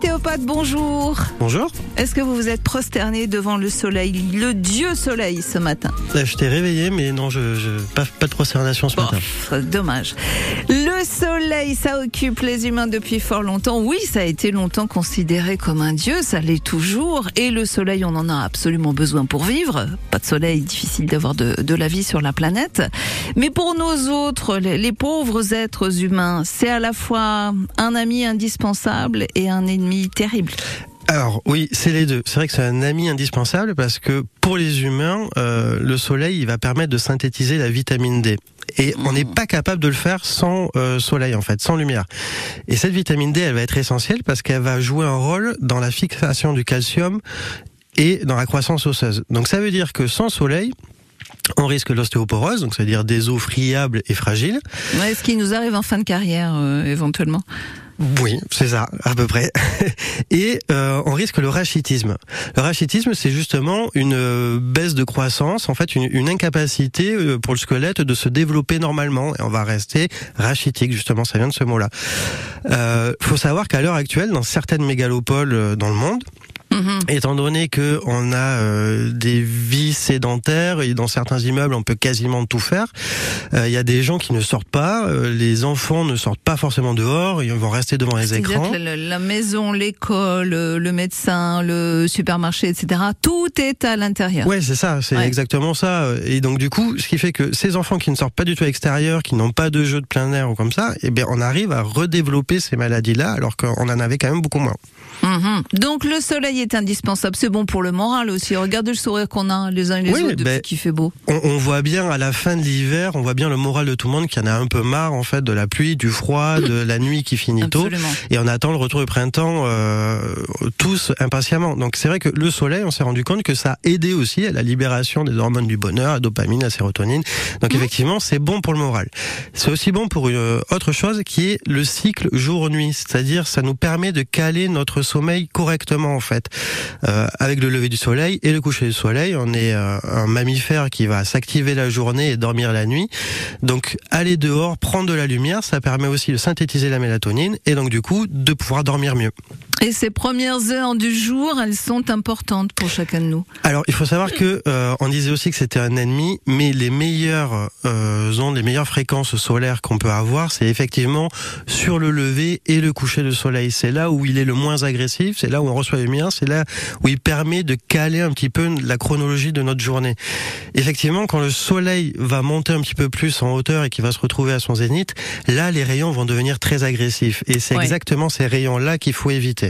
teu Bonjour. Bonjour. Est-ce que vous vous êtes prosterné devant le soleil, le dieu soleil ce matin je t'ai réveillé, mais non, je, je pas, pas de prosternation ce matin. Dommage. Le soleil, ça occupe les humains depuis fort longtemps. Oui, ça a été longtemps considéré comme un dieu, ça l'est toujours. Et le soleil, on en a absolument besoin pour vivre. Pas de soleil, difficile d'avoir de, de la vie sur la planète. Mais pour nos autres, les, les pauvres êtres humains, c'est à la fois un ami indispensable et un ennemi terrible. Alors oui, c'est les deux. C'est vrai que c'est un ami indispensable parce que pour les humains, euh, le soleil, il va permettre de synthétiser la vitamine D. Et on n'est pas capable de le faire sans euh, soleil, en fait, sans lumière. Et cette vitamine D, elle va être essentielle parce qu'elle va jouer un rôle dans la fixation du calcium et dans la croissance osseuse. Donc ça veut dire que sans soleil, on risque l'ostéoporose, donc c'est-à-dire des os friables et fragiles. Ouais, ce qui nous arrive en fin de carrière, euh, éventuellement. Oui, c'est ça, à peu près. Et euh, on risque le rachitisme. Le rachitisme, c'est justement une euh, baisse de croissance, en fait, une, incapacité euh, pour le squelette de se développer normalement. Et on va rester rachitique, justement, ça vient de ce mot-là. Euh, faut savoir qu'à l'heure actuelle, dans certaines mégalopoles dans le monde, Mmh. Étant donné que on a euh, des vies sédentaires et dans certains immeubles on peut quasiment tout faire, il euh, y a des gens qui ne sortent pas, euh, les enfants ne sortent pas forcément dehors, ils vont rester devant les écrans. La, la, maison, l'école, le médecin, le supermarché, etc. Tout est à l'intérieur. Ouais, c'est ça, c'est ouais. exactement ça. Et donc du coup, ce qui fait que ces enfants qui ne sortent pas du tout à l'extérieur, qui n'ont pas de jeux de plein air ou comme ça, eh bien on arrive à redévelopper ces maladies-là alors qu'on en avait quand même beaucoup moins. Mmh. Donc le soleil est indispensable, c'est bon pour le moral aussi. Regardez le sourire qu'on a les uns et les oui, autres ben, qu'il fait beau. On, on, voit bien à la fin de l'hiver, on voit bien le moral de tout le monde qui en a un peu marre en fait de la pluie, du froid, de la nuit qui finit tôt, et on attend le retour du printemps euh, tous impatiemment. Donc c'est vrai que le soleil, on s'est rendu compte que ça a aidé aussi à la libération des hormones du bonheur, la dopamine, la sérotonine. Donc mmh. effectivement, c'est bon pour le moral. C'est aussi bon pour une autre chose qui est le cycle jour-nuit, c'est-à-dire ça nous permet de caler notre sommeil correctement en fait. Euh, avec le lever du soleil et le coucher du soleil, on est euh, un mammifère qui va s'activer la journée et dormir la nuit. Donc aller dehors, prendre de la lumière, ça permet aussi de synthétiser la mélatonine et donc du coup de pouvoir dormir mieux. Et ces premières heures du jour, elles sont importantes pour chacun de nous. Alors, il faut savoir que euh, on disait aussi que c'était un ennemi, mais les meilleures euh, ondes, les meilleures fréquences solaires qu'on peut avoir, c'est effectivement sur le lever et le coucher du soleil. C'est là où il est le moins agressif, c'est là où on reçoit la lumière, c'est là où il permet de caler un petit peu la chronologie de notre journée. Effectivement, quand le soleil va monter un petit peu plus en hauteur et qu'il va se retrouver à son zénith, là, les rayons vont devenir très agressifs. Et c'est ouais. exactement ces rayons-là qu'il faut éviter.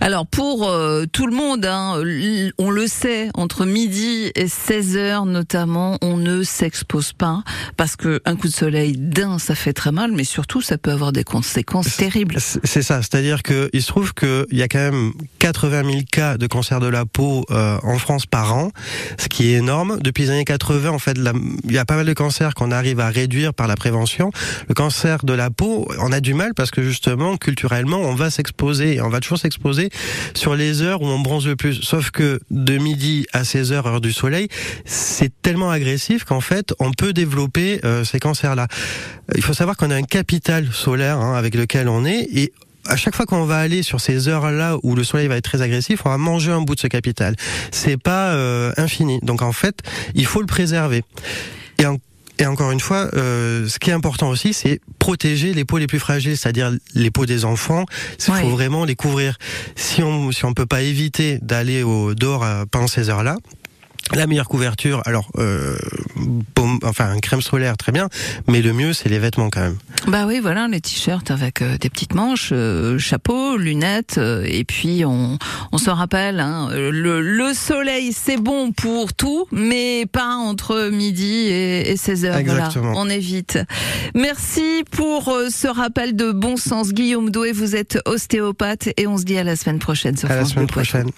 Alors pour euh, tout le monde, hein, on le sait, entre midi et 16 heures notamment, on ne s'expose pas parce que un coup de soleil, d'un, ça fait très mal, mais surtout ça peut avoir des conséquences terribles. C'est ça, c'est-à-dire que il se trouve qu'il y a quand même 80 000 cas de cancer de la peau euh, en France par an, ce qui est énorme. Depuis les années 80, en fait, il y a pas mal de cancers qu'on arrive à réduire par la prévention. Le cancer de la peau, on a du mal parce que justement, culturellement, on va s'exposer, on va toujours s'exposer sur les heures où on bronze le plus. Sauf que de midi à 16 heures, heure du soleil, c'est tellement agressif qu'en fait, on peut développer euh, ces cancers-là. Il faut savoir qu'on a un capital solaire hein, avec lequel on est et à chaque fois qu'on va aller sur ces heures-là où le soleil va être très agressif, on va manger un bout de ce capital. C'est pas euh, infini. Donc en fait, il faut le préserver. Et en et encore une fois, euh, ce qui est important aussi, c'est protéger les peaux les plus fragiles, c'est-à-dire les peaux des enfants. Il ouais. faut vraiment les couvrir. Si on si on peut pas éviter d'aller au dehors pendant ces heures-là, la meilleure couverture, alors, euh, enfin, un crème solaire, très bien, mais le mieux, c'est les vêtements quand même. Bah oui, voilà, les t-shirts avec euh, des petites manches, euh, chapeau, lunettes, euh, et puis on, on se rappelle, hein, le, le, soleil, c'est bon pour tout, mais pas entre midi et, et 16 heures. Exactement. Voilà, on évite. Merci pour euh, ce rappel de bon sens, Guillaume Doué. Vous êtes ostéopathe et on se dit à la semaine prochaine. Sur à France la semaine prochaine.